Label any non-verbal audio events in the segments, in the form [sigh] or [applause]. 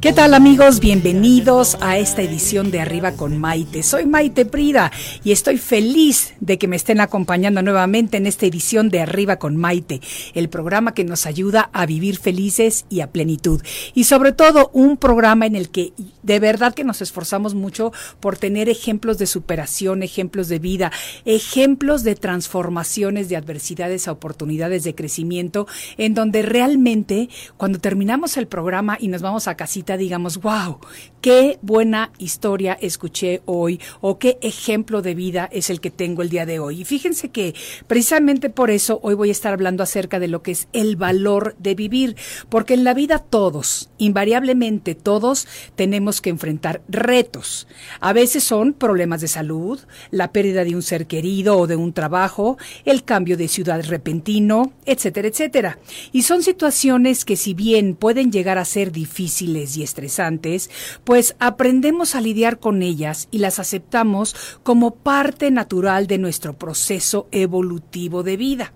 ¿Qué tal amigos? Bienvenidos a esta edición de Arriba con Maite. Soy Maite Prida y estoy feliz de que me estén acompañando nuevamente en esta edición de Arriba con Maite, el programa que nos ayuda a vivir felices y a plenitud. Y sobre todo un programa en el que de verdad que nos esforzamos mucho por tener ejemplos de superación, ejemplos de vida, ejemplos de transformaciones, de adversidades a oportunidades de crecimiento, en donde realmente cuando terminamos el programa y nos vamos a casita, digamos, wow, qué buena historia escuché hoy o qué ejemplo de vida es el que tengo el día de hoy. Y fíjense que precisamente por eso hoy voy a estar hablando acerca de lo que es el valor de vivir, porque en la vida todos, invariablemente todos, tenemos que enfrentar retos. A veces son problemas de salud, la pérdida de un ser querido o de un trabajo, el cambio de ciudad repentino, etcétera, etcétera. Y son situaciones que si bien pueden llegar a ser difíciles estresantes, pues aprendemos a lidiar con ellas y las aceptamos como parte natural de nuestro proceso evolutivo de vida.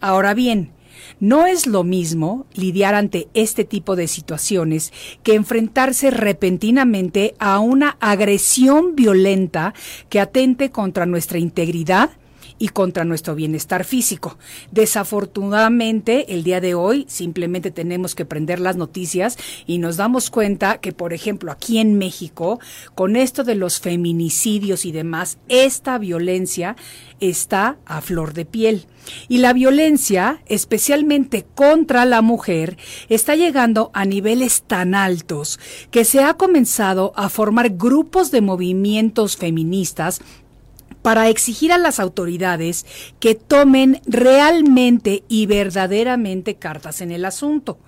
Ahora bien, no es lo mismo lidiar ante este tipo de situaciones que enfrentarse repentinamente a una agresión violenta que atente contra nuestra integridad y contra nuestro bienestar físico. Desafortunadamente, el día de hoy simplemente tenemos que prender las noticias y nos damos cuenta que, por ejemplo, aquí en México, con esto de los feminicidios y demás, esta violencia está a flor de piel. Y la violencia, especialmente contra la mujer, está llegando a niveles tan altos que se ha comenzado a formar grupos de movimientos feministas para exigir a las autoridades que tomen realmente y verdaderamente cartas en el asunto.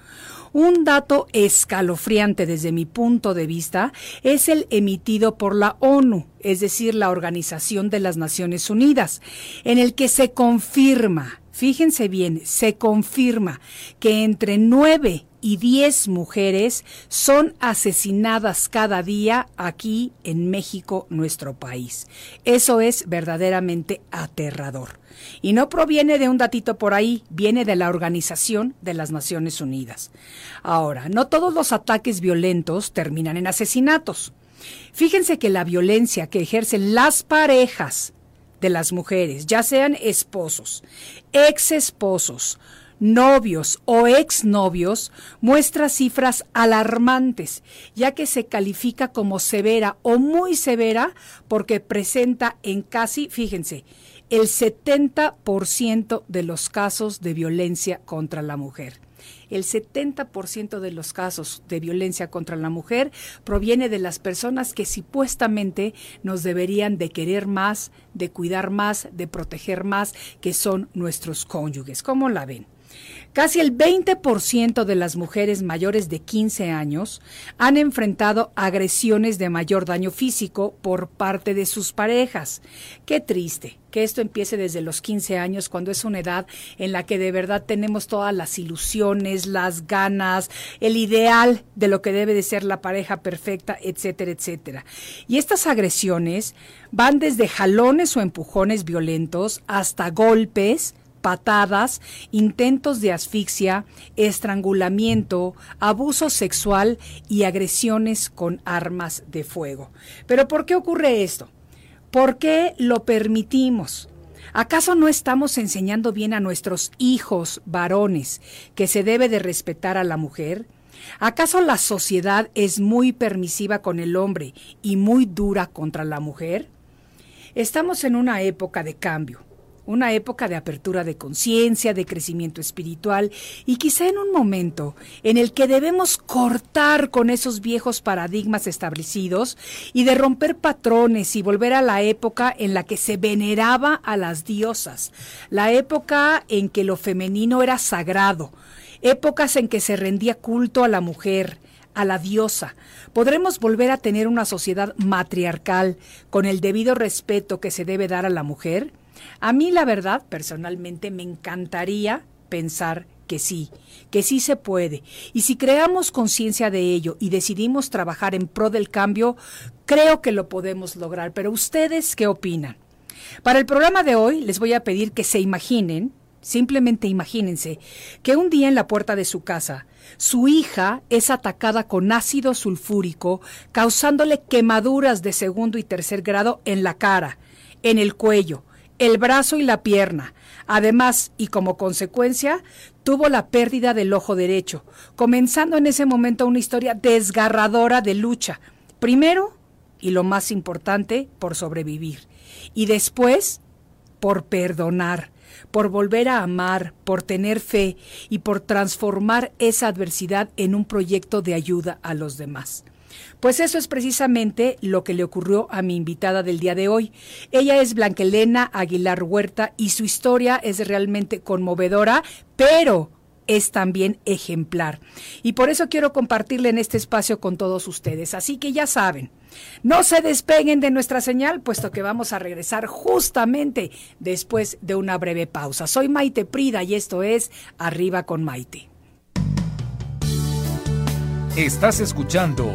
Un dato escalofriante desde mi punto de vista es el emitido por la ONU, es decir, la Organización de las Naciones Unidas, en el que se confirma, fíjense bien, se confirma que entre nueve y 10 mujeres son asesinadas cada día aquí en México, nuestro país. Eso es verdaderamente aterrador. Y no proviene de un datito por ahí, viene de la Organización de las Naciones Unidas. Ahora, no todos los ataques violentos terminan en asesinatos. Fíjense que la violencia que ejercen las parejas de las mujeres, ya sean esposos, ex esposos, novios o exnovios muestra cifras alarmantes, ya que se califica como severa o muy severa porque presenta en casi, fíjense, el 70% de los casos de violencia contra la mujer. El 70% de los casos de violencia contra la mujer proviene de las personas que supuestamente nos deberían de querer más, de cuidar más, de proteger más, que son nuestros cónyuges. ¿Cómo la ven? Casi el 20% de las mujeres mayores de 15 años han enfrentado agresiones de mayor daño físico por parte de sus parejas. Qué triste que esto empiece desde los 15 años, cuando es una edad en la que de verdad tenemos todas las ilusiones, las ganas, el ideal de lo que debe de ser la pareja perfecta, etcétera, etcétera. Y estas agresiones van desde jalones o empujones violentos hasta golpes, patadas, intentos de asfixia, estrangulamiento, abuso sexual y agresiones con armas de fuego. Pero ¿por qué ocurre esto? ¿Por qué lo permitimos? ¿Acaso no estamos enseñando bien a nuestros hijos varones que se debe de respetar a la mujer? ¿Acaso la sociedad es muy permisiva con el hombre y muy dura contra la mujer? Estamos en una época de cambio una época de apertura de conciencia, de crecimiento espiritual y quizá en un momento en el que debemos cortar con esos viejos paradigmas establecidos y de romper patrones y volver a la época en la que se veneraba a las diosas, la época en que lo femenino era sagrado, épocas en que se rendía culto a la mujer, a la diosa. ¿Podremos volver a tener una sociedad matriarcal con el debido respeto que se debe dar a la mujer? A mí la verdad, personalmente, me encantaría pensar que sí, que sí se puede. Y si creamos conciencia de ello y decidimos trabajar en pro del cambio, creo que lo podemos lograr. Pero ustedes, ¿qué opinan? Para el programa de hoy les voy a pedir que se imaginen, simplemente imagínense, que un día en la puerta de su casa, su hija es atacada con ácido sulfúrico, causándole quemaduras de segundo y tercer grado en la cara, en el cuello, el brazo y la pierna. Además, y como consecuencia, tuvo la pérdida del ojo derecho, comenzando en ese momento una historia desgarradora de lucha. Primero, y lo más importante, por sobrevivir. Y después, por perdonar, por volver a amar, por tener fe y por transformar esa adversidad en un proyecto de ayuda a los demás. Pues eso es precisamente lo que le ocurrió a mi invitada del día de hoy. Ella es Blanquelena Aguilar Huerta y su historia es realmente conmovedora, pero es también ejemplar. Y por eso quiero compartirle en este espacio con todos ustedes. Así que ya saben, no se despeguen de nuestra señal, puesto que vamos a regresar justamente después de una breve pausa. Soy Maite Prida y esto es Arriba con Maite. Estás escuchando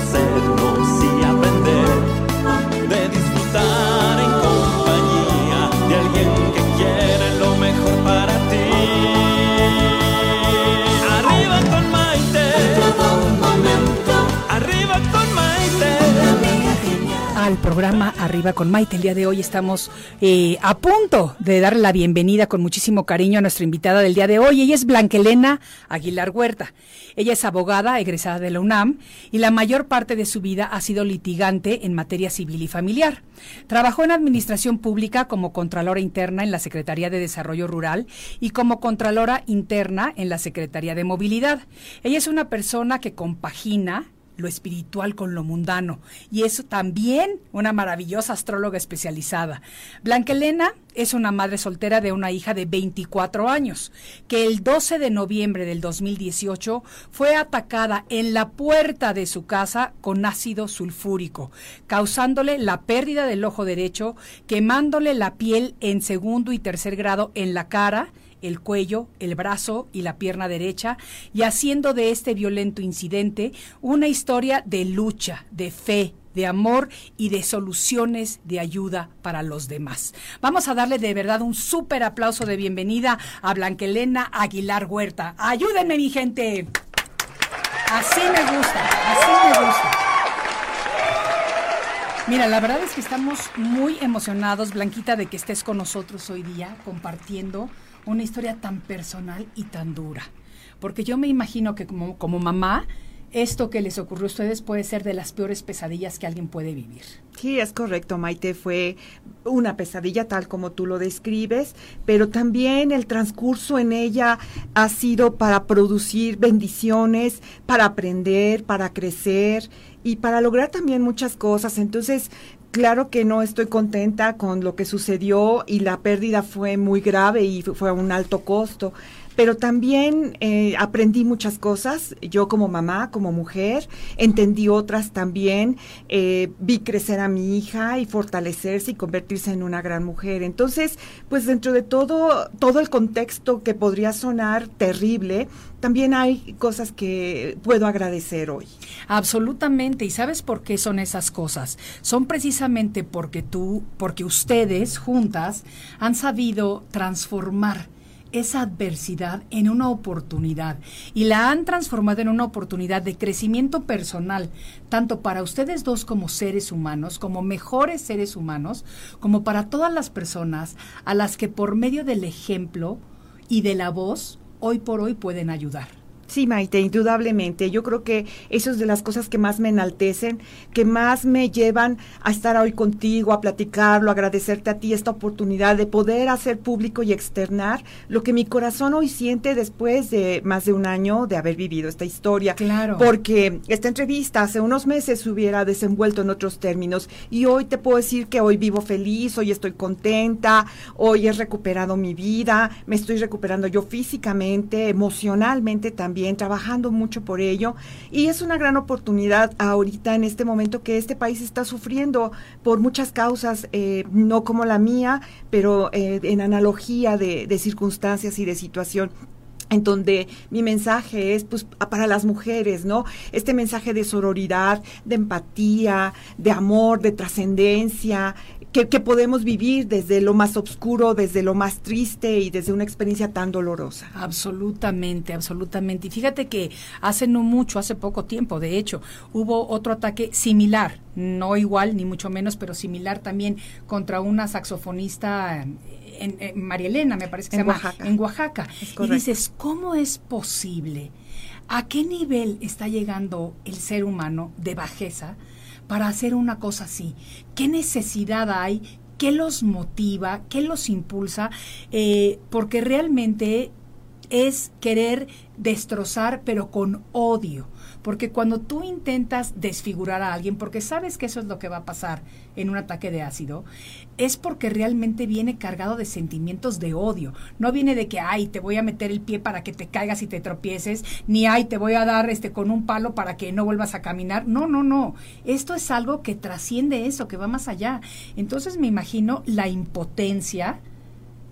al programa Arriba con Maite. El día de hoy estamos eh, a punto de darle la bienvenida con muchísimo cariño a nuestra invitada del día de hoy. Ella es Blanquelena Aguilar Huerta. Ella es abogada egresada de la UNAM y la mayor parte de su vida ha sido litigante en materia civil y familiar. Trabajó en administración pública como Contralora Interna en la Secretaría de Desarrollo Rural y como Contralora Interna en la Secretaría de Movilidad. Ella es una persona que compagina lo espiritual con lo mundano. Y es también una maravillosa astróloga especializada. Blanca Elena es una madre soltera de una hija de 24 años, que el 12 de noviembre del 2018 fue atacada en la puerta de su casa con ácido sulfúrico, causándole la pérdida del ojo derecho, quemándole la piel en segundo y tercer grado en la cara, el cuello, el brazo y la pierna derecha, y haciendo de este violento incidente una historia de lucha, de fe, de amor y de soluciones de ayuda para los demás. Vamos a darle de verdad un súper aplauso de bienvenida a Blanquelena Aguilar Huerta. Ayúdenme, mi gente. Así me gusta, así me gusta. Mira, la verdad es que estamos muy emocionados, Blanquita, de que estés con nosotros hoy día compartiendo una historia tan personal y tan dura. Porque yo me imagino que como, como mamá, esto que les ocurrió a ustedes puede ser de las peores pesadillas que alguien puede vivir. Sí, es correcto, Maite. Fue una pesadilla tal como tú lo describes, pero también el transcurso en ella ha sido para producir bendiciones, para aprender, para crecer y para lograr también muchas cosas. Entonces, claro que no estoy contenta con lo que sucedió y la pérdida fue muy grave y fue a un alto costo pero también eh, aprendí muchas cosas, yo como mamá, como mujer, entendí otras también, eh, vi crecer a mi hija y fortalecerse y convertirse en una gran mujer. Entonces, pues dentro de todo, todo el contexto que podría sonar terrible, también hay cosas que puedo agradecer hoy. Absolutamente. ¿Y sabes por qué son esas cosas? Son precisamente porque tú, porque ustedes juntas han sabido transformar esa adversidad en una oportunidad y la han transformado en una oportunidad de crecimiento personal, tanto para ustedes dos como seres humanos, como mejores seres humanos, como para todas las personas a las que por medio del ejemplo y de la voz hoy por hoy pueden ayudar. Sí, Maite, indudablemente. Yo creo que eso es de las cosas que más me enaltecen, que más me llevan a estar hoy contigo, a platicarlo, a agradecerte a ti esta oportunidad de poder hacer público y externar lo que mi corazón hoy siente después de más de un año de haber vivido esta historia. Claro. Porque esta entrevista hace unos meses se hubiera desenvuelto en otros términos y hoy te puedo decir que hoy vivo feliz, hoy estoy contenta, hoy he recuperado mi vida, me estoy recuperando yo físicamente, emocionalmente también trabajando mucho por ello. Y es una gran oportunidad ahorita en este momento que este país está sufriendo por muchas causas, eh, no como la mía, pero eh, en analogía de, circunstancias y de situación en donde mi mensaje es pues para las mujeres, ¿no? Este mensaje de sororidad, de empatía, de amor, de trascendencia, que, podemos vivir desde lo más oscuro, desde lo más triste y desde una experiencia tan dolorosa. Absolutamente, absolutamente. Y fíjate que hace no mucho, hace poco tiempo, de hecho, hubo otro ataque similar, no igual ni mucho menos, pero similar también contra una saxofonista. En, María Elena, me parece que se llama, Oaxaca. en Oaxaca. y dices, ¿cómo es posible? ¿A qué nivel está llegando el ser humano de bajeza? Para hacer una cosa así? ¿Qué necesidad hay? ¿Qué los motiva? ¿Qué los impulsa? Eh, porque realmente es querer destrozar, pero con odio. Porque cuando tú intentas desfigurar a alguien, porque sabes que eso es lo que va a pasar en un ataque de ácido, es porque realmente viene cargado de sentimientos de odio. No viene de que, ay, te voy a meter el pie para que te caigas y te tropieces, ni ay, te voy a dar este con un palo para que no vuelvas a caminar. No, no, no. Esto es algo que trasciende eso, que va más allá. Entonces me imagino la impotencia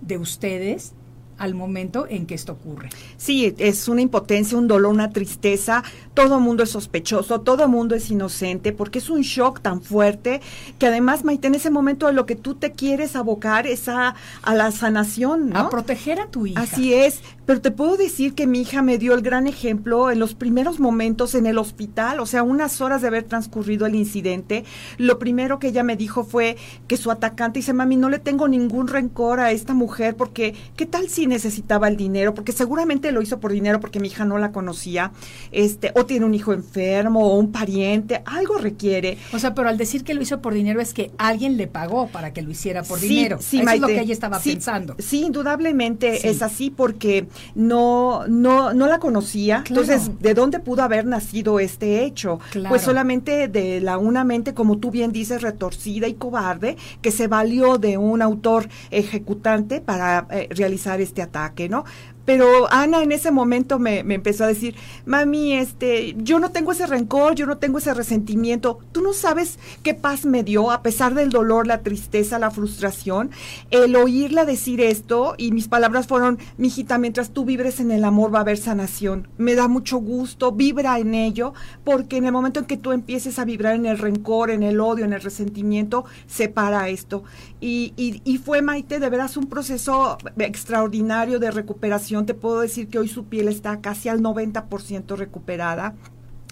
de ustedes al momento en que esto ocurre. Sí, es una impotencia, un dolor, una tristeza. Todo el mundo es sospechoso, todo el mundo es inocente, porque es un shock tan fuerte que además, Maite, en ese momento de lo que tú te quieres abocar es a, la sanación, ¿no? A proteger a tu hija. Así es, pero te puedo decir que mi hija me dio el gran ejemplo en los primeros momentos en el hospital, o sea, unas horas de haber transcurrido el incidente. Lo primero que ella me dijo fue que su atacante dice, mami, no le tengo ningún rencor a esta mujer porque, ¿qué tal si necesitaba el dinero, porque seguramente lo hizo por dinero porque mi hija no la conocía, este, o tiene un hijo enfermo o un pariente, algo requiere. O sea, pero al decir que lo hizo por dinero es que alguien le pagó para que lo hiciera por dinero. Sí, Eso es lo que ella estaba pensando. Sí, indudablemente es así porque no, no, no la conocía. Entonces, ¿de dónde pudo haber nacido este hecho? Pues solamente de la una mente, como tú bien dices, retorcida y cobarde, que se valió de un autor ejecutante para eh, realizar este ataque, ¿no? Pero Ana en ese momento me, empezó a decir, mami, este, yo no tengo ese rencor, yo no tengo ese resentimiento. Tú no sabes qué paz me dio, a pesar del dolor, la tristeza, la frustración, el oírla decir esto, y mis palabras fueron, mijita, mientras tú vibres en el amor va a haber sanación. Me da mucho gusto, vibra en ello, porque en el momento en que tú empieces a vibrar en el rencor, en el odio, en el resentimiento, se para esto. Y, y, y fue, Maite, de veras un proceso extraordinario de recuperación te puedo decir que hoy su piel está casi al 90% recuperada.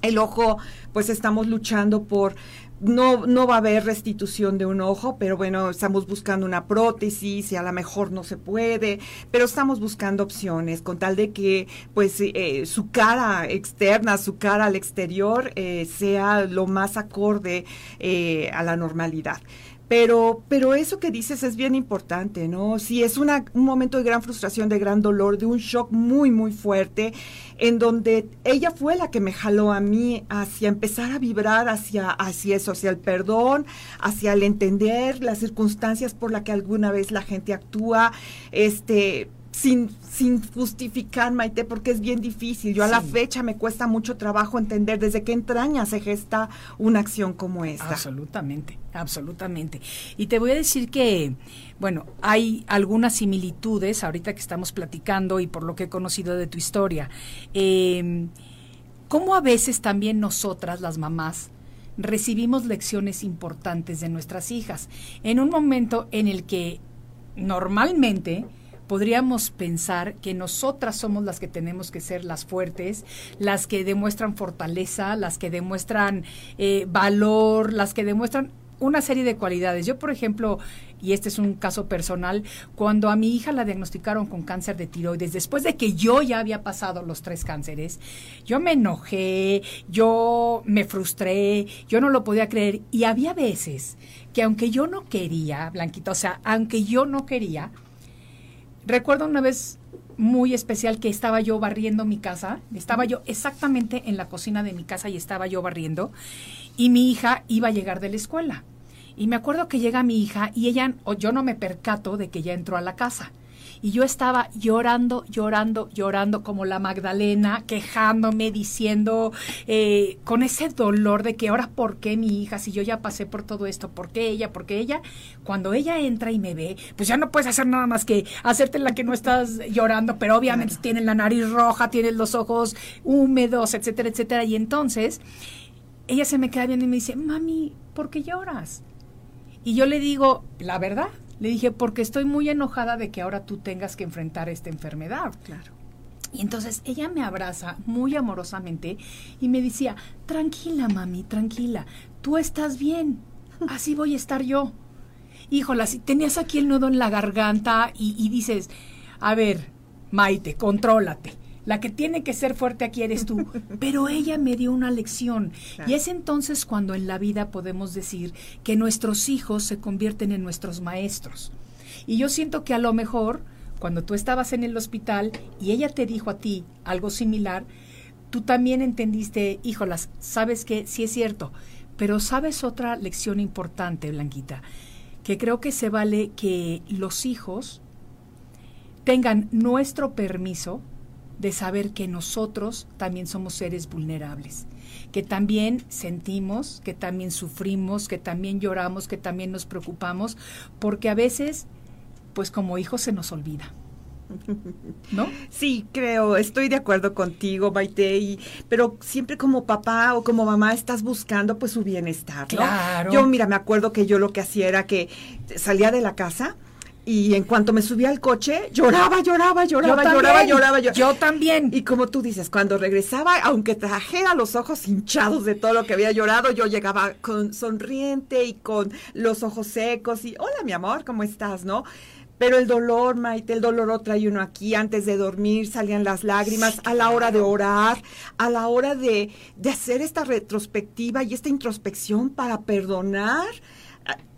El ojo, pues estamos luchando por no, no va a haber restitución de un ojo, pero bueno, estamos buscando una prótesis y a lo mejor no se puede, pero estamos buscando opciones con tal de que pues eh, su cara externa, su cara al exterior eh, sea lo más acorde eh, a la normalidad. Pero, pero eso que dices es bien importante, ¿no? Si es una, un momento de gran frustración, de gran dolor, de un shock muy, muy fuerte, en donde ella fue la que me jaló a mí hacia empezar a vibrar hacia, hacia eso, hacia el perdón, hacia el entender las circunstancias por las que alguna vez la gente actúa, este, sin, sin justificar, Maite, porque es bien difícil. Yo a la fecha me cuesta mucho trabajo entender desde qué entraña se gesta una acción como esta. Absolutamente, absolutamente. Y te voy a decir que, bueno, hay algunas similitudes ahorita que estamos platicando y por lo que he conocido de tu historia. Eh, ¿Cómo a veces también nosotras, las mamás, recibimos lecciones importantes de nuestras hijas? En un momento en el que normalmente podríamos pensar que nosotras somos las que tenemos que ser las fuertes, las que demuestran fortaleza, las que demuestran eh, valor, las que demuestran una serie de cualidades. Yo, por ejemplo, y este es un caso personal, cuando a mi hija la diagnosticaron con cáncer de tiroides, después de que yo ya había pasado los tres cánceres, yo me enojé, yo me frustré, yo no lo podía creer. Y había veces que aunque yo no quería, Blanquita, o sea, aunque yo no quería, recuerdo una vez muy especial que estaba yo barriendo mi casa, estaba yo exactamente en la cocina de mi casa y estaba yo barriendo y mi hija iba a llegar de la escuela. Y me acuerdo que llega mi hija y ella, o yo no me percato de que ya entró a la casa. Y yo estaba llorando, llorando, llorando como la Magdalena, quejándome, diciendo, eh, con ese dolor de que ahora, ¿por qué mi hija? Si yo ya pasé por todo esto, ¿por qué ella? ¿Por qué ella? Cuando ella entra y me ve, pues ya no puedes hacer nada más que hacerte la que no estás llorando, pero obviamente tienes la nariz roja, tienes los ojos húmedos, etcétera, etcétera. Y entonces ella se me queda viendo y me dice, mami, ¿por qué lloras? Y yo le digo, la verdad, le dije, porque estoy muy enojada de que ahora tú tengas que enfrentar esta enfermedad. Claro. Y entonces ella me abraza muy amorosamente y me decía, tranquila, mami, tranquila, tú estás bien, [laughs] así voy a estar yo. Híjola, si tenías aquí el nudo en la garganta y, y dices, a ver, Maite, contrólate. La que tiene que ser fuerte aquí eres tú. [laughs] Pero ella me dio una lección. Claro. Y es entonces cuando en la vida podemos decir que nuestros hijos se convierten en nuestros maestros. Y yo siento que a lo mejor, cuando tú estabas en el hospital y ella te dijo a ti algo similar, tú también entendiste, híjolas, sabes que sí es cierto, pero sabes otra lección importante, Blanquita, que creo que se vale que los hijos tengan nuestro permiso de saber que nosotros también somos seres vulnerables, que también sentimos, que también sufrimos, que también lloramos, que también nos preocupamos, porque a veces, pues como hijos se nos olvida. ¿No? [laughs] Sí, creo, estoy de acuerdo contigo, Maite, y, pero siempre como papá o como mamá estás buscando pues su bienestar, ¿no? Claro. Yo, mira, me acuerdo que yo lo que hacía era que salía de la casa y en cuanto me subía al coche, lloraba, lloraba, lloraba, Yo lloraba, también, lloraba, lloraba. yo también. Y como tú dices, cuando regresaba, aunque trajera los ojos hinchados de todo lo que había llorado, yo llegaba con sonriente y con los ojos secos y, hola mi amor, ¿cómo estás? ¿No? Pero el dolor, Maite, el dolor lo trae uno aquí. Antes de dormir salían las lágrimas, a la hora de orar, a la hora de, de hacer esta retrospectiva y esta introspección para perdonar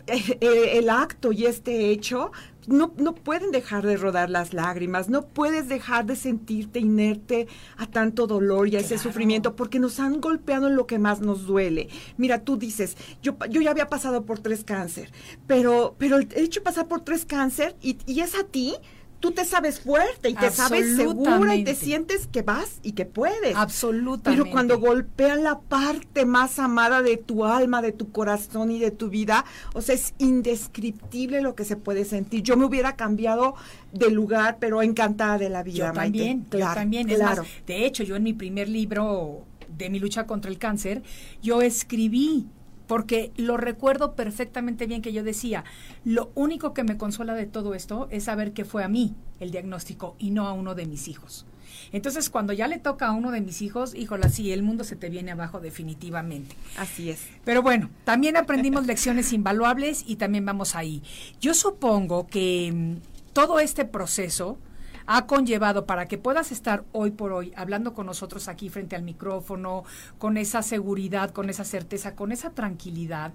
eh, eh, el acto y este hecho, no, no pueden dejar de rodar las lágrimas, no puedes dejar de sentirte inerte a tanto dolor y a ese sufrimiento porque nos han golpeado en lo que más nos duele. Mira, tú dices, yo, yo ya había pasado por tres cáncer, pero, pero el hecho de pasar por tres cáncer y, y es a ti, tú te sabes fuerte y te sabes segura y te sientes que vas y que puedes. Absolutamente. Pero cuando golpean la parte más amada de tu alma, de tu corazón y de tu vida, o sea, es indescriptible lo que se puede sentir. Yo me hubiera cambiado de lugar, pero encantada de la vida. Yo Maite. también, yo Claro, también. Es claro. más, de hecho, yo en mi primer libro de mi lucha contra el cáncer, yo escribí, porque lo recuerdo perfectamente bien que yo decía, lo único que me consuela de todo esto es saber que fue a mí el diagnóstico y no a uno de mis hijos. Entonces, cuando ya le toca a uno de mis hijos, híjola, sí, el mundo se te viene abajo definitivamente. Así es. Pero bueno, también aprendimos lecciones invaluables y también vamos ahí. Yo supongo que mm, todo este proceso ha conllevado para que puedas estar hoy por hoy hablando con nosotros aquí frente al micrófono, con esa seguridad, con esa certeza, con esa tranquilidad,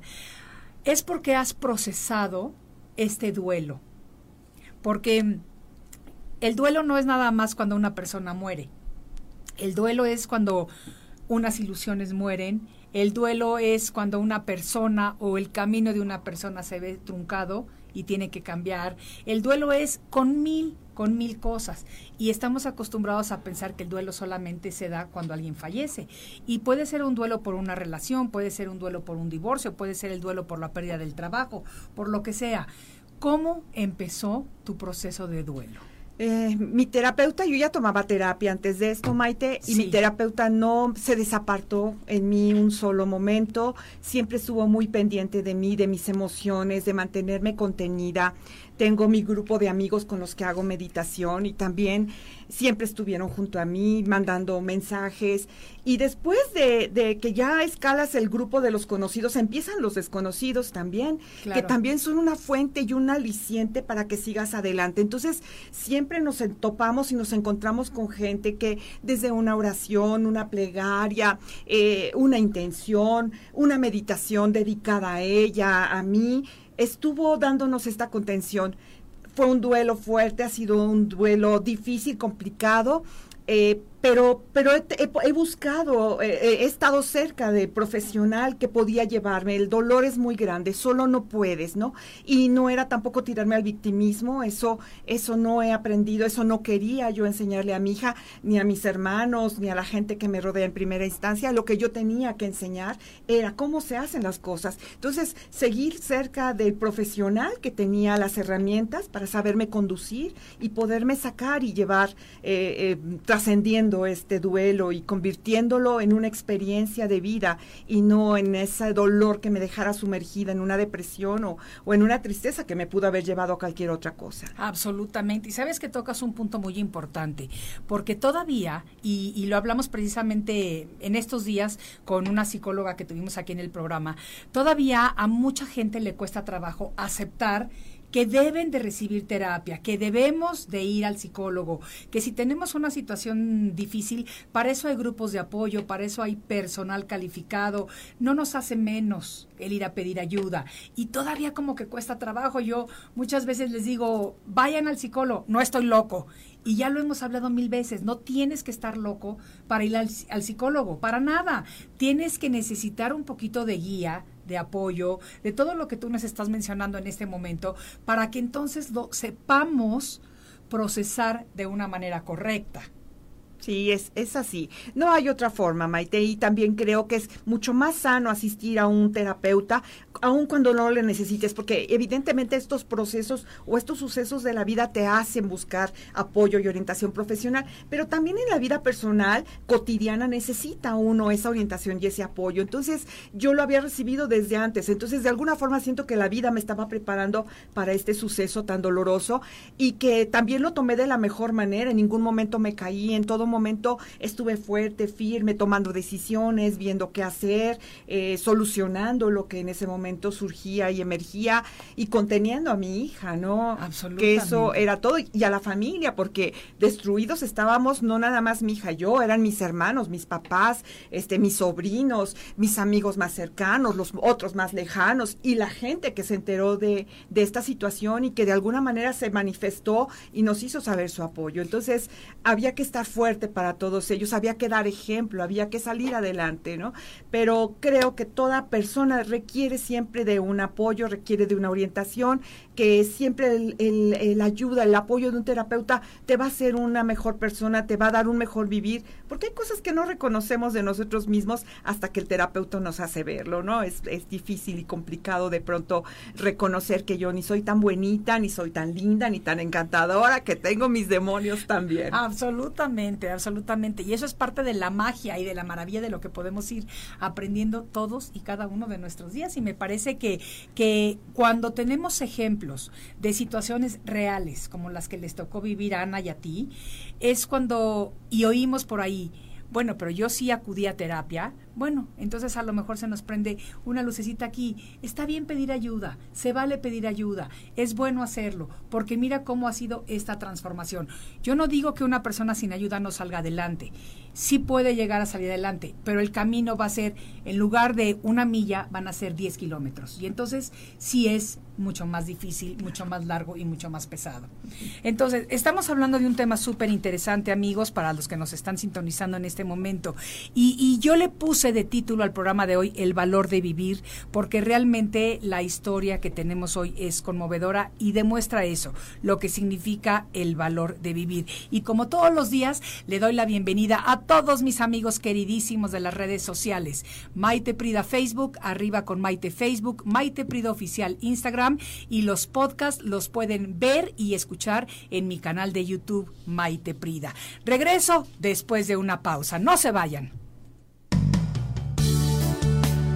es porque has procesado este duelo. Porque el duelo no es nada más cuando una persona muere. El duelo es cuando unas ilusiones mueren. El duelo es cuando una persona o el camino de una persona se ve truncado y tiene que cambiar. El duelo es con mil con mil cosas y estamos acostumbrados a pensar que el duelo solamente se da cuando alguien fallece y puede ser un duelo por una relación, puede ser un duelo por un divorcio, puede ser el duelo por la pérdida del trabajo, por lo que sea. ¿Cómo empezó tu proceso de duelo? Eh, mi terapeuta, yo ya tomaba terapia antes de esto, Maite, y mi terapeuta no se desapartó en mí un solo momento, siempre estuvo muy pendiente de mí, de mis emociones, de mantenerme contenida. Tengo mi grupo de amigos con los que hago meditación y también siempre estuvieron junto a mí mandando mensajes. Y después de, que ya escalas el grupo de los conocidos, empiezan los desconocidos también, que también son una fuente y un aliciente para que sigas adelante. Entonces, siempre nos topamos y nos encontramos con gente que desde una oración, una plegaria, eh, una intención, una meditación dedicada a ella, a mí, estuvo dándonos esta contención. Fue un duelo fuerte, ha sido un duelo difícil, complicado, eh, pero, pero he, buscado, eh, eh, he estado cerca de profesional que podía llevarme. El dolor es muy grande, solo no puedes, ¿no? Y no era tampoco tirarme al victimismo, eso, eso no he aprendido, eso no quería yo enseñarle a mi hija, ni a mis hermanos, ni a la gente que me rodea en primera instancia. Lo que yo tenía que enseñar era cómo se hacen las cosas. Entonces, seguir cerca del profesional que tenía las herramientas para saberme conducir y poderme sacar y llevar, eh, trascendiendo este duelo y convirtiéndolo en una experiencia de vida y no en ese dolor que me dejara sumergida en una depresión o, o en una tristeza que me pudo haber llevado a cualquier otra cosa. Absolutamente. Y sabes que tocas un punto muy importante, porque todavía, y, y lo hablamos precisamente en estos días con una psicóloga que tuvimos aquí en el programa, todavía a mucha gente le cuesta trabajo aceptar que deben de recibir terapia, que debemos de ir al psicólogo, que si tenemos una situación difícil, para eso hay grupos de apoyo, para eso hay personal calificado, no nos hace menos el ir a pedir ayuda. Y todavía como que cuesta trabajo, yo muchas veces les digo, vayan al psicólogo, no estoy loco. Y ya lo hemos hablado mil veces, no tienes que estar loco para ir al, al psicólogo, para nada. Tienes que necesitar un poquito de guía, de apoyo, de todo lo que tú nos estás mencionando en este momento, para que entonces lo sepamos procesar de una manera correcta. Sí, es, es así. No hay otra forma, Maite, y también creo que es mucho más sano asistir a un terapeuta, aun cuando no le necesites, porque evidentemente estos procesos o estos sucesos de la vida te hacen buscar apoyo y orientación profesional, pero también en la vida personal, cotidiana, necesita uno esa orientación y ese apoyo. Entonces, yo lo había recibido desde antes, entonces de alguna forma siento que la vida me estaba preparando para este suceso tan doloroso y que también lo tomé de la mejor manera, en ningún momento me caí, en todo momento momento estuve fuerte, firme, tomando decisiones, viendo qué hacer, eh, solucionando lo que en ese momento surgía y emergía y conteniendo a mi hija, ¿no? Absolutamente. Que eso era todo y a la familia, porque destruidos estábamos no nada más mi hija y yo, eran mis hermanos, mis papás, este, mis sobrinos, mis amigos más cercanos, los otros más lejanos y la gente que se enteró de, de esta situación y que de alguna manera se manifestó y nos hizo saber su apoyo. Entonces, había que estar fuerte para todos ellos, había que dar ejemplo, había que salir adelante, ¿no? Pero creo que toda persona requiere siempre de un apoyo, requiere de una orientación, que siempre el, el, ayuda, el apoyo de un terapeuta te va a hacer una mejor persona, te va a dar un mejor vivir, porque hay cosas que no reconocemos de nosotros mismos hasta que el terapeuta nos hace verlo, ¿no? Es, es difícil y complicado de pronto reconocer que yo ni soy tan buenita, ni soy tan linda, ni tan encantadora, que tengo mis demonios también. Absolutamente, absolutamente. Y eso es parte de la magia y de la maravilla de lo que podemos ir aprendiendo todos y cada uno de nuestros días. Y me parece que, que cuando tenemos ejemplos de situaciones reales, como las que les tocó vivir a Ana y a ti, es cuando, y oímos por ahí, bueno, pero yo sí acudí a terapia, bueno, entonces a lo mejor se nos prende una lucecita aquí. Está bien pedir ayuda, se vale pedir ayuda, es bueno hacerlo, porque mira cómo ha sido esta transformación. Yo no digo que una persona sin ayuda no salga adelante, sí puede llegar a salir adelante, pero el camino va a ser, en lugar de una milla, van a ser 10 kilómetros. Y entonces sí es mucho más difícil, mucho más largo y mucho más pesado. Entonces, estamos hablando de un tema súper interesante, amigos, para los que nos están sintonizando en este momento. Y, y yo le puse de título al programa de hoy El valor de vivir, porque realmente la historia que tenemos hoy es conmovedora y demuestra eso, lo que significa el valor de vivir. Y como todos los días, le doy la bienvenida a todos mis amigos queridísimos de las redes sociales. Maite Prida Facebook, arriba con Maite Facebook, Maite Prida Oficial Instagram y los podcasts los pueden ver y escuchar en mi canal de YouTube Maite Prida. Regreso después de una pausa. No se vayan.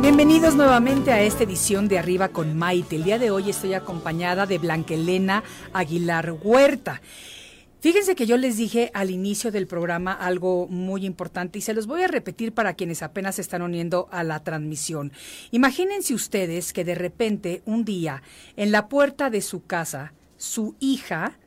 Bienvenidos nuevamente a esta edición de Arriba con Maite. El día de hoy estoy acompañada de Blanquelena Aguilar Huerta. Fíjense que yo les dije al inicio del programa algo muy importante y se los voy a repetir para quienes apenas están uniendo a la transmisión. Imagínense ustedes que de repente un día en la puerta de su casa su hija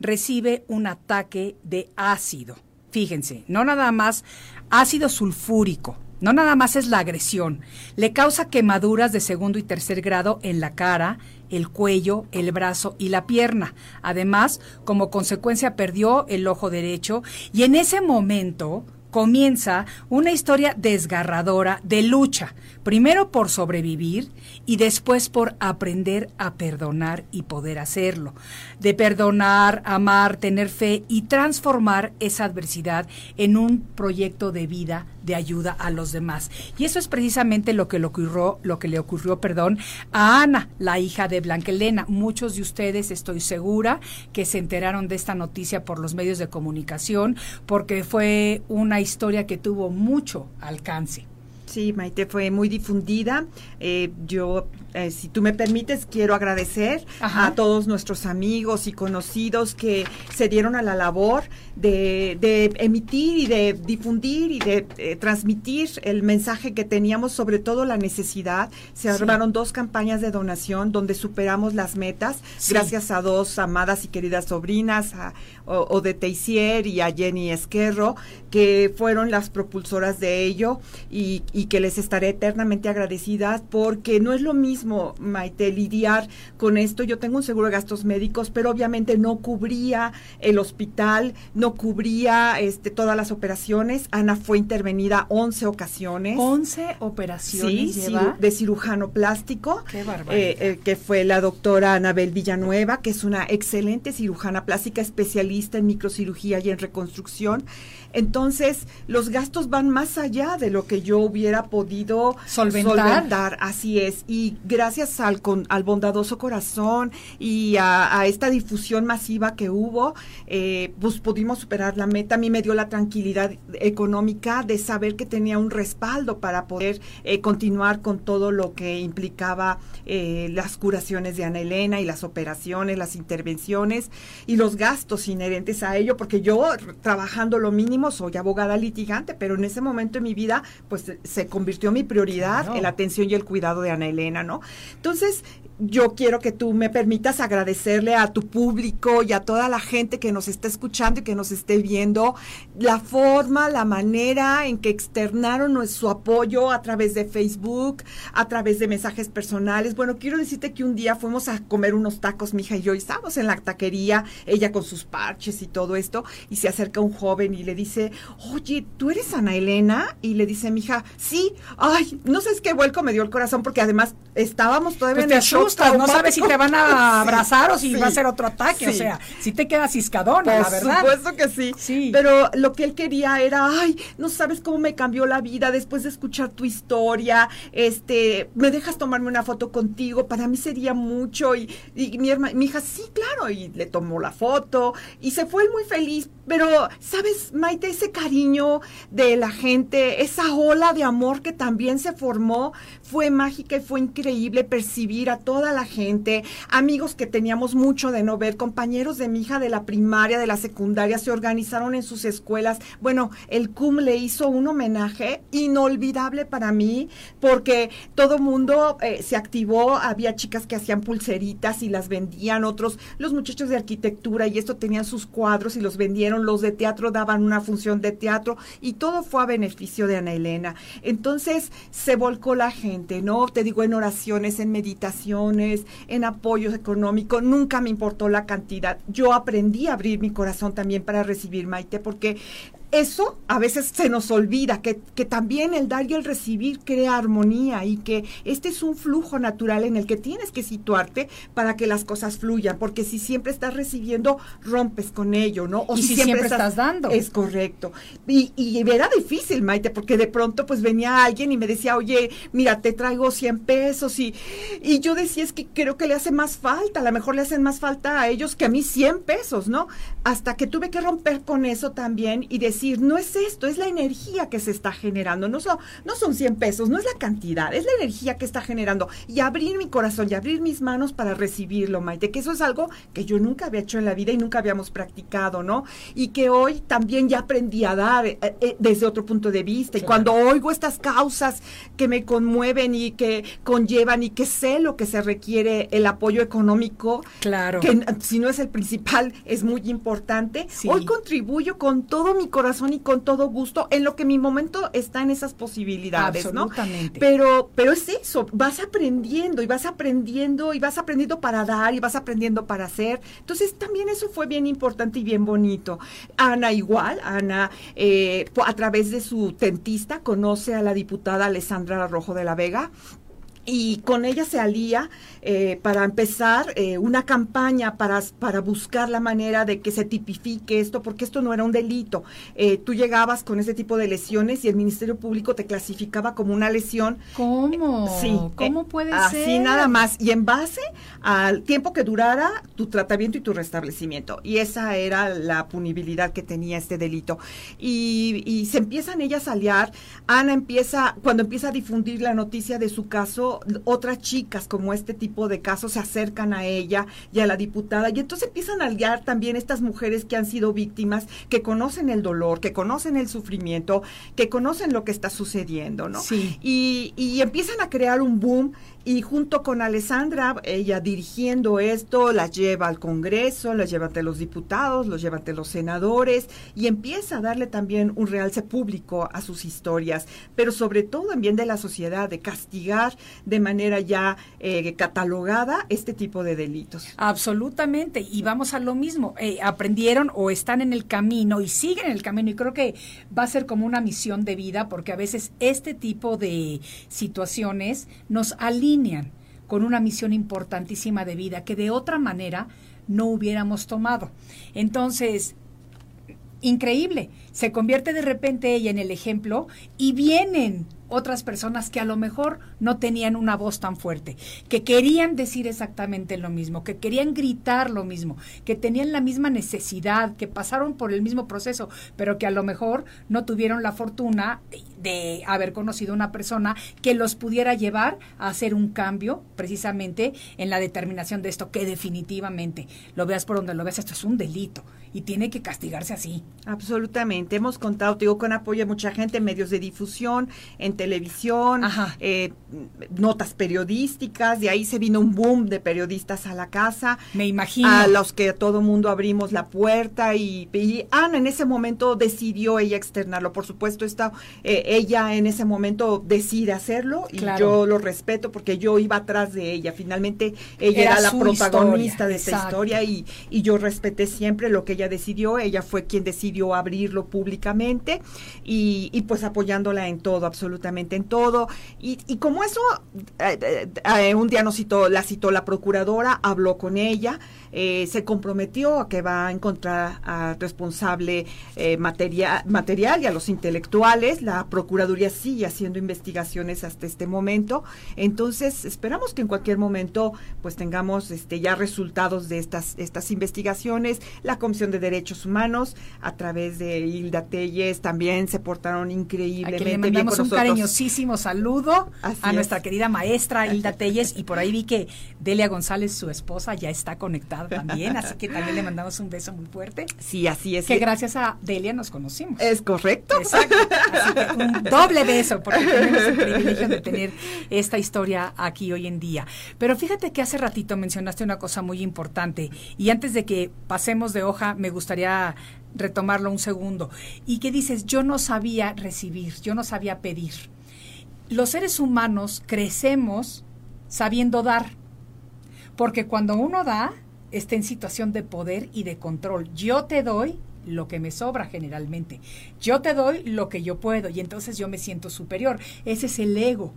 recibe un ataque de ácido. Fíjense, no nada más ácido sulfúrico, no nada más es la agresión, le causa quemaduras de segundo y tercer grado en la cara, el cuello, el brazo y la pierna. Además, como consecuencia perdió el ojo derecho y en ese momento comienza una historia desgarradora de lucha, primero por sobrevivir y después por aprender a perdonar y poder hacerlo, de perdonar, amar, tener fe y transformar esa adversidad en un proyecto de vida de ayuda a los demás. Y eso es precisamente lo que le ocurrió, lo que le ocurrió, perdón, a Ana, la hija de Blanca Elena. Muchos de ustedes, estoy segura, que se enteraron de esta noticia por los medios de comunicación, porque fue una historia que tuvo mucho alcance. Sí, Maite, fue muy difundida. Eh, yo, eh, si tú me permites, quiero agradecer Ajá. a todos nuestros amigos y conocidos que se dieron a la labor de, de emitir y de difundir y de eh, transmitir el mensaje que teníamos, sobre todo la necesidad. Se Sí. armaron dos campañas de donación donde superamos las metas, Sí. gracias a dos amadas y queridas sobrinas, a o, o de Teisier y a Jenny Esquerro, que fueron las propulsoras de ello y, y que les estaré eternamente agradecidas porque no es lo mismo, Maite, lidiar con esto. Yo tengo un seguro de gastos médicos, pero obviamente no cubría el hospital, no cubría este, todas las operaciones. Ana fue intervenida 11 ocasiones. 11 operaciones Sí, lleva. de cirujano plástico. Qué barbaridad. Eh, eh, que fue la doctora Anabel Villanueva, que es una excelente cirujana plástica, especialista en microcirugía y en reconstrucción. Entonces, los gastos van más allá de lo que yo hubiera podido Solventar. así es. Y gracias al, con, al bondadoso corazón y a, a esta difusión masiva que hubo, eh, pues pudimos superar la meta. A mí me dio la tranquilidad económica de saber que tenía un respaldo para poder eh, continuar con todo lo que implicaba eh, las curaciones de Ana Elena y las operaciones, las intervenciones y los gastos inherentes a ello, porque yo trabajando lo mínimo soy abogada litigante, pero en ese momento en mi vida pues se- convirtió mi prioridad en la atención y el cuidado de Ana Elena, ¿no? Entonces, yo quiero que tú me permitas agradecerle a tu público y a toda la gente que nos está escuchando y que nos esté viendo la forma, la manera en que externaron su apoyo a través de Facebook, a través de mensajes personales. Bueno, quiero decirte que un día fuimos a comer unos tacos, mi hija y yo, y estábamos en la taquería, ella con sus parches y todo esto, y se acerca un joven y le dice, oye, ¿tú eres Ana Elena? Y le dice mi hija, sí, ay, no sé, es qué vuelco me dio el corazón, porque además estábamos todavía Pues en el shock asustas, no sabes si te van a [laughs] Sí, abrazar o si sí, va a ser otro ataque, o sea, si te quedas ciscadona, Por la verdad. supuesto que sí. Sí. Pero lo que él quería era, ay, no sabes cómo me cambió la vida después de escuchar tu historia. Este, me dejas tomarme una foto contigo, para mí sería mucho. Y, y mi, herma- mi hija, sí, claro, y le tomó la foto y se fue muy feliz. Pero, ¿sabes, Maite? Ese cariño de la gente, esa ola de amor que también se formó, fue mágica y fue increíble percibir a toda la gente, amigos que teníamos mucho de no ver, compañeros de mi hija de la primaria, de la secundaria, se organizaron en sus escuelas. Bueno, el CUM le hizo un homenaje inolvidable para mí, porque todo mundo eh, se activó, había chicas que hacían pulseritas y las vendían, otros, los muchachos de arquitectura y esto tenían sus cuadros y los vendieron, los de teatro daban una función de teatro y todo fue a beneficio de Ana Elena. Entonces se volcó la gente, ¿no? Te digo, en oraciones, en meditaciones, en apoyo económico, nunca me importó la cantidad. Yo aprendí a abrir mi corazón también para recibir Maite, porque eso a veces se nos olvida, que, que, también el dar y el recibir crea armonía y que este es un flujo natural en el que tienes que situarte para que las cosas fluyan, porque si siempre estás recibiendo, rompes con ello, ¿no? O y si, siempre, estás, dando. Es correcto. Y, y, era difícil, Maite, porque de pronto pues venía alguien y me decía, oye, mira, te traigo 100 pesos y, y yo decía, es que creo que le hace más falta, a lo mejor le hacen más falta a ellos que a mí 100 pesos, ¿no? Hasta que tuve que romper con eso también y decir, no es esto, es la energía que se está generando, no son, no son 100 pesos, no es la cantidad, es la energía que está generando. Y abrir mi corazón y abrir mis manos para recibirlo, Maite, que eso es algo que yo nunca había hecho en la vida y nunca habíamos practicado, ¿no? Y que hoy también ya aprendí a dar eh, eh, desde otro punto de vista. Y cuando oigo estas causas que me conmueven y que conllevan y que sé lo que se requiere el apoyo económico, claro. que si no es el principal, es muy importante, hoy contribuyo con todo mi corazón y con todo gusto en lo que mi momento está en esas posibilidades, Absolutamente. ¿no? Pero, pero es eso, vas aprendiendo y vas aprendiendo y vas aprendiendo para dar y vas aprendiendo para hacer. Entonces también eso fue bien importante y bien bonito. Ana igual, Ana eh, a través de su tentista conoce a la diputada Alessandra Rojo de la Vega, y con ella se alía eh, para empezar eh, una campaña para, para buscar la manera de que se tipifique esto, porque esto no era un delito. Eh, tú llegabas con ese tipo de lesiones y el Ministerio Público te clasificaba como una lesión. ¿Cómo? Sí. ¿Cómo puede ser? Así nada más. Y en base al tiempo que durara tu tratamiento y tu restablecimiento. Y esa era la punibilidad que tenía este delito. Y, y se empiezan ellas a aliar. Ana empieza, cuando empieza a difundir la noticia de su caso, otras chicas como este tipo de casos se acercan a ella y a la diputada y entonces empiezan a aliar también estas mujeres que han sido víctimas, que conocen el dolor, que conocen el sufrimiento, que conocen lo que está sucediendo, ¿no? Sí. Y, y empiezan a crear un boom y junto con Alessandra, ella dirigiendo esto, la lleva al Congreso, la lleva ante los diputados, los lleva ante los senadores y empieza a darle también un realce público a sus historias, pero sobre todo bien de la sociedad, de castigar de manera ya eh, catalogada este tipo de delitos. Absolutamente, y vamos a lo mismo, eh, aprendieron o están en el camino y siguen en el camino y creo que va a ser como una misión de vida porque a veces este tipo de situaciones nos alinean con una misión importantísima de vida que de otra manera no hubiéramos tomado. Entonces, increíble, se convierte de repente ella en el ejemplo y vienen otras personas que a lo mejor no tenían una voz tan fuerte, que querían decir exactamente lo mismo, que querían gritar lo mismo, que tenían la misma necesidad, que pasaron por el mismo proceso, pero que a lo mejor no tuvieron la fortuna de haber conocido una persona que los pudiera llevar a hacer un cambio precisamente en la determinación de esto, que definitivamente, lo veas por donde lo veas, esto es un delito y tiene que castigarse así. Absolutamente. Hemos contado, digo, con apoyo de mucha gente, medios de difusión, en televisión, eh, notas periodísticas, de ahí se vino un boom de periodistas a la casa. Me imagino. A los que todo mundo abrimos la puerta y, Ana en ese momento decidió ella externarlo. Por supuesto, está, eh, ella en ese momento decide hacerlo y yo lo respeto porque yo iba atrás de ella. Finalmente ella era, la protagonista de esta historia y, y yo respeté siempre lo que ella decidió. Ella fue quien decidió abrirlo públicamente y, y pues apoyándola en todo, absolutamente en todo. Y, como eso, eh, eh, eh, un día nos citó, la citó la procuradora, habló con ella, se comprometió a que va a encontrar al responsable material, material y a los intelectuales. La Procuraduría sigue haciendo investigaciones hasta este momento. Entonces, esperamos que en cualquier momento pues tengamos este ya resultados de estas, estas investigaciones. La Comisión de Derechos Humanos, a través de Hilda Telles, también se portaron increíblemente bien con nosotros cariñosísimo saludo a nuestra querida maestra Hilda Telles y por ahí vi que Delia González, su esposa, ya está conectada también, así que también le mandamos un beso muy fuerte. Sí, así es. Que gracias a Delia nos conocimos. Es correcto. Exacto. Así que un [laughs] doble beso porque tenemos el privilegio de tener esta historia aquí hoy en día. Pero fíjate que hace ratito mencionaste una cosa muy importante y antes de que pasemos de hoja me gustaría retomarlo un segundo. Y que dices, yo no sabía recibir, yo no sabía pedir. Los seres humanos crecemos sabiendo dar, porque cuando uno da, está en situación de poder y de control. Yo te doy lo que me sobra generalmente. Yo te doy lo que yo puedo y entonces yo me siento superior. Ese es el ego.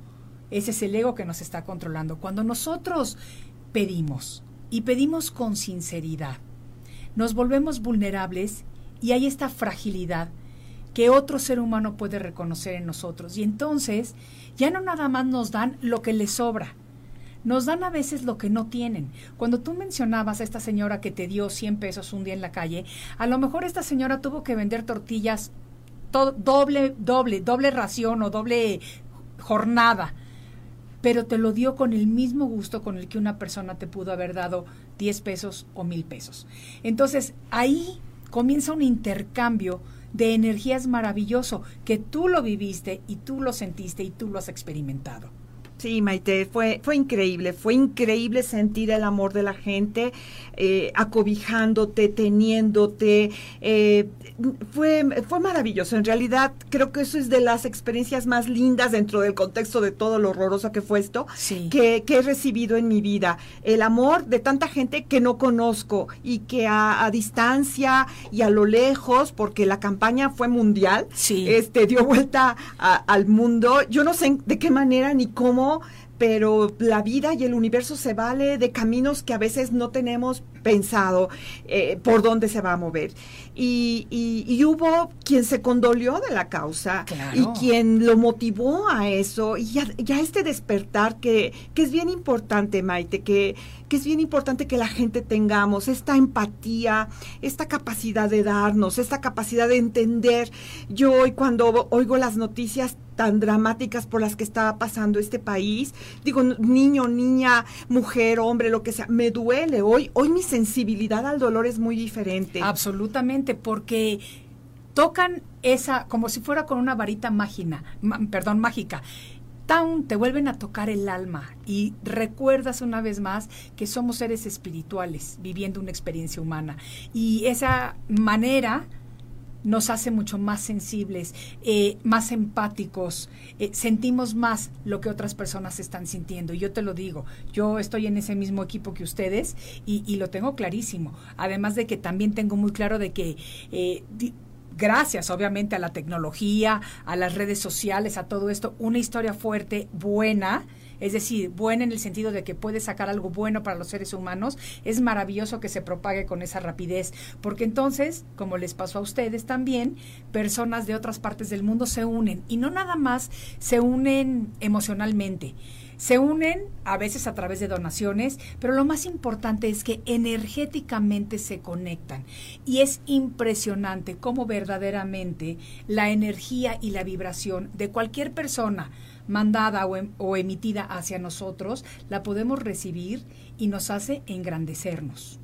Ese es el ego que nos está controlando. Cuando nosotros pedimos y pedimos con sinceridad, nos volvemos vulnerables y hay esta fragilidad que otro ser humano puede reconocer en nosotros. Y entonces ya no nada más nos dan lo que les sobra, nos dan a veces lo que no tienen. Cuando tú mencionabas a esta señora que te dio 100 pesos un día en la calle, a lo mejor esta señora tuvo que vender tortillas doble, doble, doble ración o doble jornada, pero te lo dio con el mismo gusto con el que una persona te pudo haber dado 10 pesos o mil pesos. Entonces ahí comienza un intercambio de energías maravilloso que tú lo viviste y tú lo sentiste y tú lo has experimentado. Sí, Maite, fue, fue increíble, fue increíble sentir el amor de la gente, eh, acobijándote, teniéndote. Eh, fue, fue maravilloso. En realidad, creo que eso es de las experiencias más lindas dentro del contexto de todo lo horroroso que fue esto, que, he recibido en mi vida. El amor de tanta gente que no conozco y que a, distancia y a lo lejos, porque la campaña fue mundial, este, dio vuelta al mundo. Yo no sé de qué manera ni cómo pero la vida y el universo se vale de caminos que a veces no tenemos pensado eh, por dónde se va a mover. Y, y, hubo quien se condolió de la causa y quien lo motivó a eso y a, este despertar que, que, es bien importante, Maite, que, que es bien importante que la gente tengamos esta empatía, esta capacidad de darnos, esta capacidad de entender. Yo hoy cuando oigo las noticias tan dramáticas por las que estaba pasando este país. Digo, niño, niña, mujer, hombre, lo que sea, me duele. Hoy, hoy mi sensibilidad al dolor es muy diferente. Absolutamente, porque tocan esa, como si fuera con una varita mágica, perdón, mágica. Te vuelven a tocar el alma y recuerdas una vez más que somos seres espirituales viviendo una experiencia humana. Y esa manera nos hace mucho más sensibles, eh, más empáticos, eh, sentimos más lo que otras personas están sintiendo. Y yo te lo digo, yo estoy en ese mismo equipo que ustedes y, lo tengo clarísimo. Además de que también tengo muy claro de que... Eh, gracias obviamente a la tecnología, a las redes sociales, a todo esto, una historia fuerte, buena, es decir, buena en el sentido de que puede sacar algo bueno para los seres humanos, es maravilloso que se propague con esa rapidez, porque entonces, como les pasó a ustedes también, personas de otras partes del mundo se unen y no nada más se unen emocionalmente. Se unen a veces a través de donaciones, pero lo más importante es que energéticamente se conectan. Y es impresionante cómo verdaderamente la energía y la vibración de cualquier persona, mandada o, em, o emitida hacia nosotros, la podemos recibir y nos hace engrandecernos.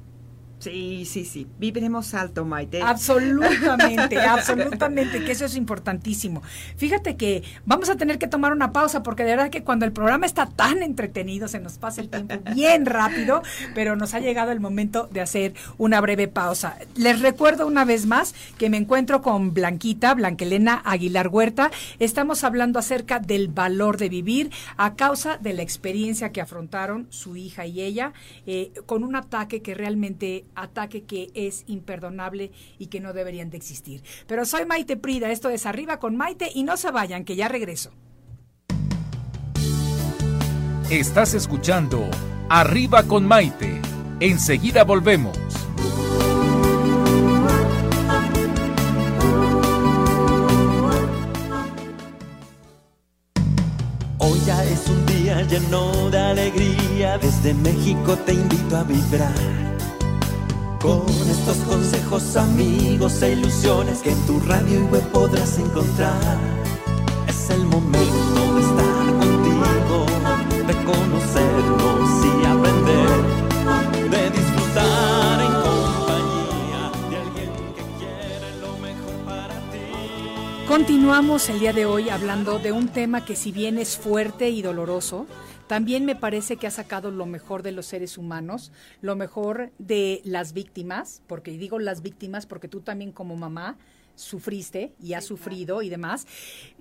Sí, sí, sí. Viviremos alto, Maite. Absolutamente, [laughs] absolutamente, que eso es importantísimo. Fíjate que vamos a tener que tomar una pausa porque de verdad que cuando el programa está tan entretenido se nos pasa el tiempo bien rápido, pero nos ha llegado el momento de hacer una breve pausa. Les recuerdo una vez más que me encuentro con Blanquita, Blanquelena Aguilar Huerta. Estamos hablando acerca del valor de vivir a causa de la experiencia que afrontaron su hija y ella eh, con un ataque que realmente ataque que es imperdonable y que no deberían de existir. Pero soy Maite Prida, esto es Arriba con Maite y no se vayan, que ya regreso. Estás escuchando Arriba con Maite. Enseguida volvemos. Hoy ya es un día lleno de alegría, desde México te invito a vibrar con estos consejos amigos e ilusiones que en tu radio y web podrás encontrar. Es el momento de estar contigo, de conocernos y aprender, de disfrutar en compañía de alguien que quiere lo mejor para ti. Continuamos el día de hoy hablando de un tema que si bien es fuerte y doloroso, también me parece que ha sacado lo mejor de los seres humanos, lo mejor de las víctimas, porque digo las víctimas porque tú también como mamá sufriste y has sufrido y demás,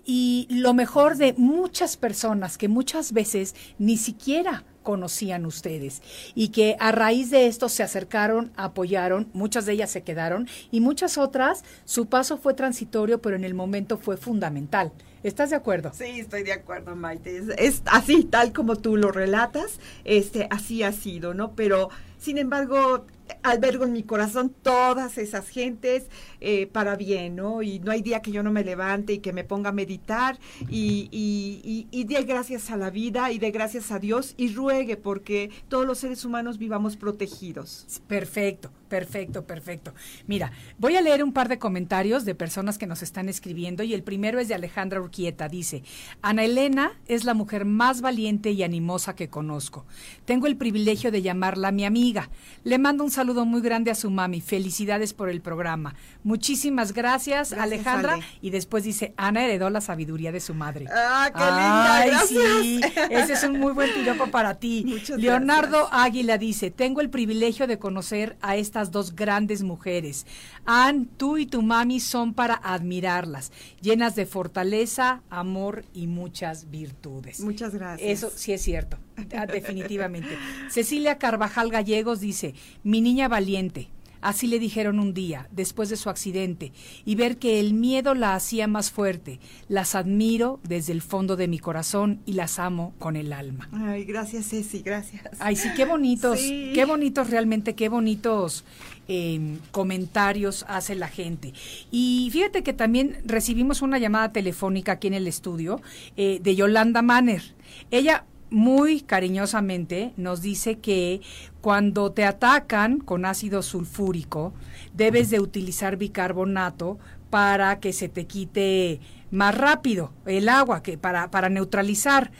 y lo mejor de muchas personas que muchas veces ni siquiera conocían ustedes y que a raíz de esto se acercaron, apoyaron, muchas de ellas se quedaron y muchas otras su paso fue transitorio, pero en el momento fue fundamental. ¿Estás de acuerdo? Sí, estoy de acuerdo, Maite. Es, es, así, tal como tú lo relatas, este, así ha sido, ¿no? Pero, sin embargo, albergo en mi corazón todas esas gentes eh, para bien, ¿no? Y no hay día que yo no me levante y que me ponga a meditar y, y, y, dé gracias a la vida y dé gracias a Dios y ruegue porque todos los seres humanos vivamos protegidos. Perfecto, perfecto, perfecto. Mira, voy a leer un par de comentarios de personas que nos están escribiendo y el primero es de Alejandra Urquieta. Dice, Ana Elena es la mujer más valiente y animosa que conozco. Tengo el privilegio de llamarla mi amiga. Le mando un saludo muy grande a su mami. Felicidades por el programa. Muchísimas gracias, Alejandra. Y después dice, Ana heredó la sabiduría de su madre. Ah, qué linda, Ay, gracias. sí, ese es un muy buen piropo para ti. [laughs] Muchas Leonardo gracias. Águila dice, tengo el privilegio de conocer a estas dos grandes mujeres. Ann, tú y tu mami son para admirarlas, llenas de fortaleza, amor y muchas virtudes. Muchas gracias. Eso sí es cierto, [laughs] definitivamente. Cecilia Carvajal Gallegos dice, mi niña valiente. Así le dijeron un día, después de su accidente, y ver que el miedo la hacía más fuerte. Las admiro desde el fondo de mi corazón y las amo con el alma. Ay, gracias, Ceci, gracias. Ay, sí, qué bonitos, Sí. qué bonitos realmente, qué bonitos eh, comentarios hace la gente. Y fíjate que también recibimos una llamada telefónica aquí en el estudio eh, de Yolanda Manner. Ella muy cariñosamente nos dice que cuando te atacan con ácido sulfúrico, debes de utilizar bicarbonato para que se te quite más rápido el agua que para, para neutralizar.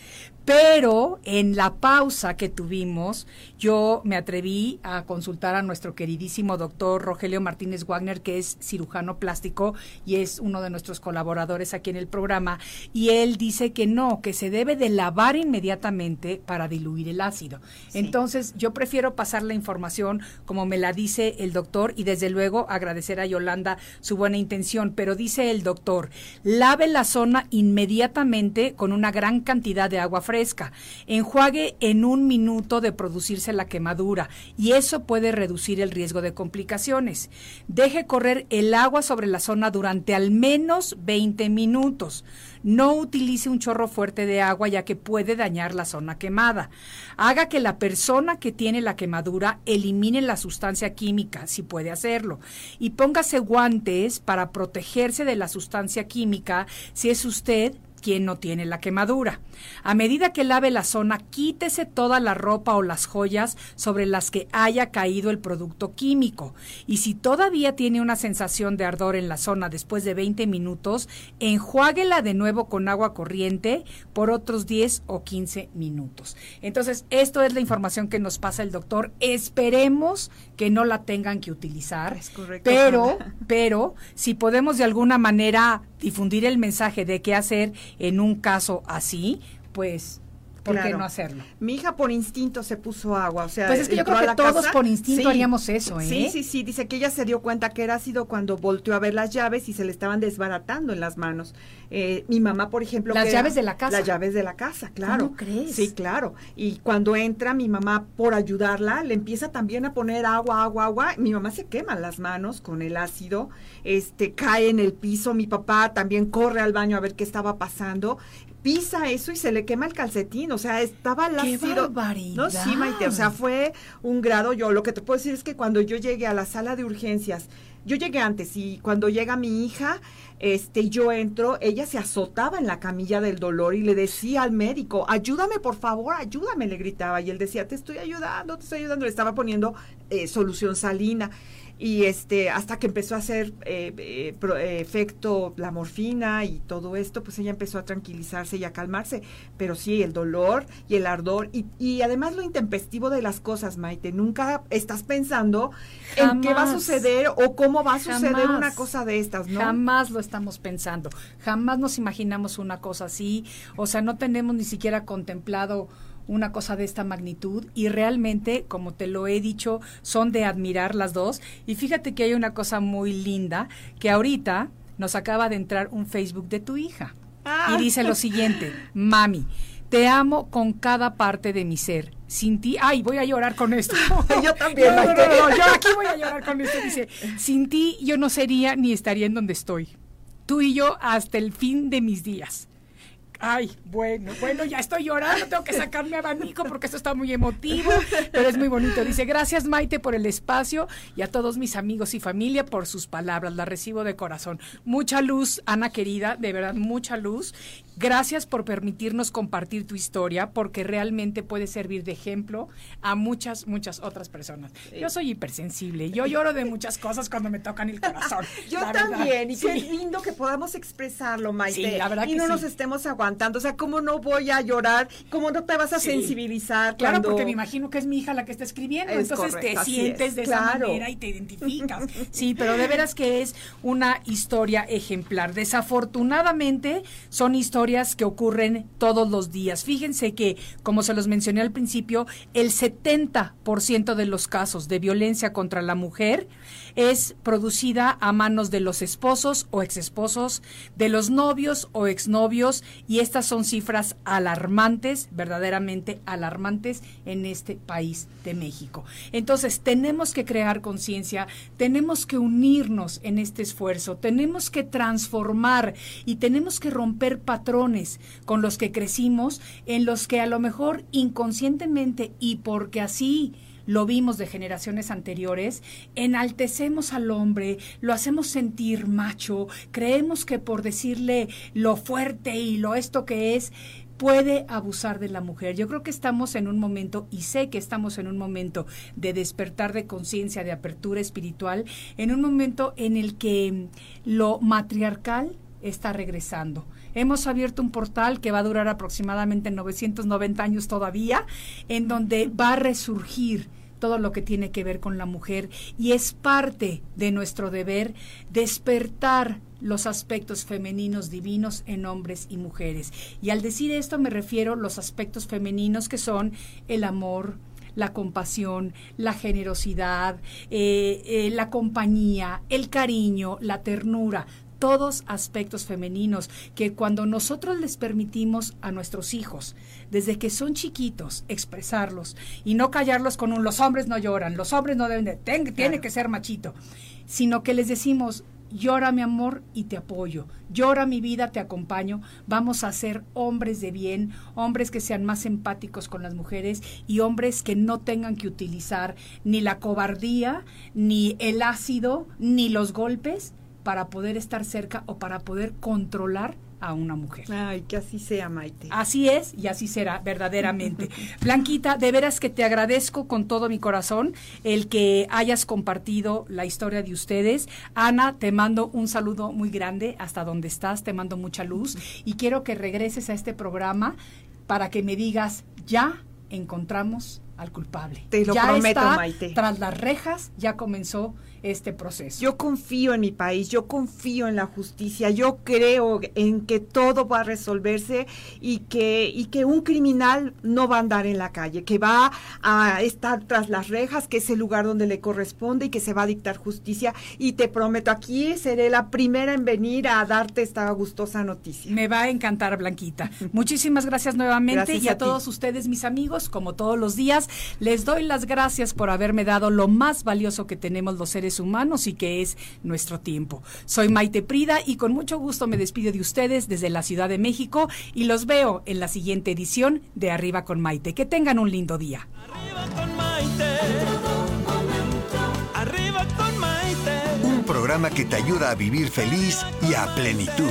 Pero en la pausa que tuvimos, yo me atreví a consultar a nuestro queridísimo doctor Rogelio Martínez Wagner, que es cirujano plástico y es uno de nuestros colaboradores aquí en el programa, y él dice que no, que se debe de lavar inmediatamente para diluir el ácido. Entonces, yo prefiero pasar la información como me la dice el doctor y desde luego agradecer a Yolanda su buena intención, pero dice el doctor, lave la zona inmediatamente con una gran cantidad de agua fresca, enjuague en un minuto de producirse la quemadura y eso puede reducir el riesgo de complicaciones. Deje correr el agua sobre la zona durante al menos 20 minutos. No utilice un chorro fuerte de agua ya que puede dañar la zona quemada. Haga que la persona que tiene la quemadura elimine la sustancia química, si puede hacerlo. Y póngase guantes para protegerse de la sustancia química si es usted quien no tiene la quemadura. A medida que lave la zona, quítese toda la ropa o las joyas sobre las que haya caído el producto químico. Y si todavía tiene una sensación de ardor en la zona después de 20 minutos, enjuáguela de nuevo con agua corriente por otros 10 o 15 minutos. Entonces, esto es la información que nos pasa el doctor. Esperemos que no la tengan que utilizar. Es correcto, Pero, pero si podemos de alguna manera difundir el mensaje de qué hacer en un caso así, pues, ¿por qué no hacerlo? Mi hija por instinto se puso agua, o sea, Pues es que yo creo que todos casa- por instinto haríamos eso, ¿eh? Sí, sí, sí, dice que ella se dio cuenta que era ácido cuando volteó a ver las llaves y se le estaban desbaratando en las manos. Eh, mi mamá, por ejemplo, Las que llaves de la casa. Las llaves de la casa, claro. ¿Cómo crees? Sí, claro. Y cuando entra mi mamá por ayudarla, le empieza también a poner agua, agua, agua. Mi mamá se quema las manos con el ácido, este cae en el piso, mi papá también corre al baño a ver qué estaba pasando. Pisa eso y se le quema el calcetín, o sea, estaba el ¡Qué ácido. barbaridad! No, sí, Maite, o sea, fue un grado. Yo lo que te puedo decir es que cuando yo llegué a la sala de urgencias, yo llegué antes y cuando llega mi hija, este, yo entro, ella se azotaba en la camilla del dolor y le decía al médico, ayúdame por favor, ayúdame, le gritaba y él decía, te estoy ayudando, te estoy ayudando, le estaba poniendo eh, solución salina. Y este hasta que empezó a hacer eh, eh, pro- eh, efecto la morfina y todo esto pues ella empezó a tranquilizarse y a calmarse. Pero sí el dolor y el ardor y, y además lo intempestivo de las cosas Maite. Nunca estás pensando en qué va a suceder o cómo va a suceder Jamás. una cosa de estas no Jamás lo estamos pensando, jamás nos imaginamos una cosa así, o sea, no tenemos ni siquiera contemplado una cosa de esta magnitud y realmente, como te lo he dicho, son de admirar las dos. Y fíjate que hay una cosa muy linda, que ahorita nos acaba de entrar un Facebook de tu hija Ah. y dice lo [laughs] siguiente, mami, te amo con cada parte de mi ser. Sin ti, ay, voy a llorar con esto. [laughs] Yo también, No, no, no, no, yo aquí voy a llorar con esto. Dice, sin ti yo no sería ni estaría en donde estoy. Tú y yo hasta el fin de mis días. Ay, bueno, bueno, ya estoy llorando, tengo que sacarme abanico porque esto está muy emotivo, pero es muy bonito. Dice, gracias Maite por el espacio y a todos mis amigos y familia por sus palabras, la recibo de corazón. Mucha luz, Ana querida, de verdad, mucha luz. Gracias por permitirnos compartir tu historia porque realmente puede servir de ejemplo a muchas, muchas otras personas. Yo soy hipersensible, yo lloro de muchas cosas cuando me tocan el corazón. [laughs] Yo verdad. también, y qué Sí. lindo que podamos expresarlo, Maite. Sí, la verdad y que no nos estemos aguantando. O sea, ¿cómo no voy a llorar? ¿Cómo no te vas a sensibilizar? Claro, cuando- porque me imagino que es mi hija la que está escribiendo, Es entonces correcto, te sientes es, de esa manera y te identificas. [laughs] Sí, pero de veras que es una historia ejemplar. Desafortunadamente son historias que ocurren todos los días. Fíjense que, como se los mencioné al principio, el 70% de los casos de violencia contra la mujer es producida a manos de los esposos o exesposos, de los novios o exnovios, y estas son cifras alarmantes, verdaderamente alarmantes en este país de México. Entonces, tenemos que crear conciencia, tenemos que unirnos en este esfuerzo, tenemos que transformar y tenemos que romper patrones con los que crecimos, en los que a lo mejor inconscientemente y porque así lo vimos de generaciones anteriores, enaltecemos al hombre, lo hacemos sentir macho, creemos que por decirle lo fuerte y lo esto que es, puede abusar de la mujer. Yo creo que estamos en un momento, y sé que estamos en un momento de despertar de conciencia, de apertura espiritual, en un momento en el que lo matriarcal está regresando. Hemos abierto un portal que va a durar aproximadamente 990 años todavía, en donde va a resurgir todo lo que tiene que ver con la mujer y es parte de nuestro deber despertar los aspectos femeninos divinos en hombres y mujeres. Y al decir esto me refiero a los aspectos femeninos que son el amor, la compasión, la generosidad, eh, eh, la compañía, el cariño, la ternura, todos aspectos femeninos que cuando nosotros les permitimos a nuestros hijos, desde que son chiquitos, expresarlos y no callarlos con un los hombres no lloran, los hombres no deben de, ten- tiene que ser machito, sino que les decimos, llora mi amor y te apoyo, llora mi vida, te acompaño, vamos a ser hombres de bien, hombres que sean más empáticos con las mujeres y hombres que no tengan que utilizar ni la cobardía, ni el ácido, ni los golpes para poder estar cerca o para poder controlar a una mujer. Ay, que así sea, Maite. Así es y así será verdaderamente. [laughs] Blanquita, de veras que te agradezco con todo mi corazón el que hayas compartido la historia de ustedes. Ana, te mando un saludo muy grande hasta donde estás, te mando mucha luz y quiero que regreses a este programa para que me digas, ya encontramos al culpable. Te lo ya prometo, está Maite. Tras las rejas ya comenzó este proceso. Yo confío en mi país, yo confío en la justicia, yo creo en que todo va a resolverse y que, y que un criminal no va a andar en la calle, que va a estar tras las rejas, que es el lugar donde le corresponde y que se va a dictar justicia. Y te prometo, aquí seré la primera en venir a darte esta gustosa noticia. Me va a encantar, Blanquita. Muchísimas gracias nuevamente Gracias y a, todos ustedes, mis amigos, como todos los días, les doy las gracias por haberme dado lo más valioso que tenemos los seres humanos y que es nuestro tiempo. Soy Maite Prida y con mucho gusto me despido de ustedes desde la Ciudad de México y los veo en la siguiente edición de Arriba con Maite. Que tengan un lindo día. Arriba con Maite. Arriba con Maite. Un programa que te ayuda a vivir feliz y a plenitud.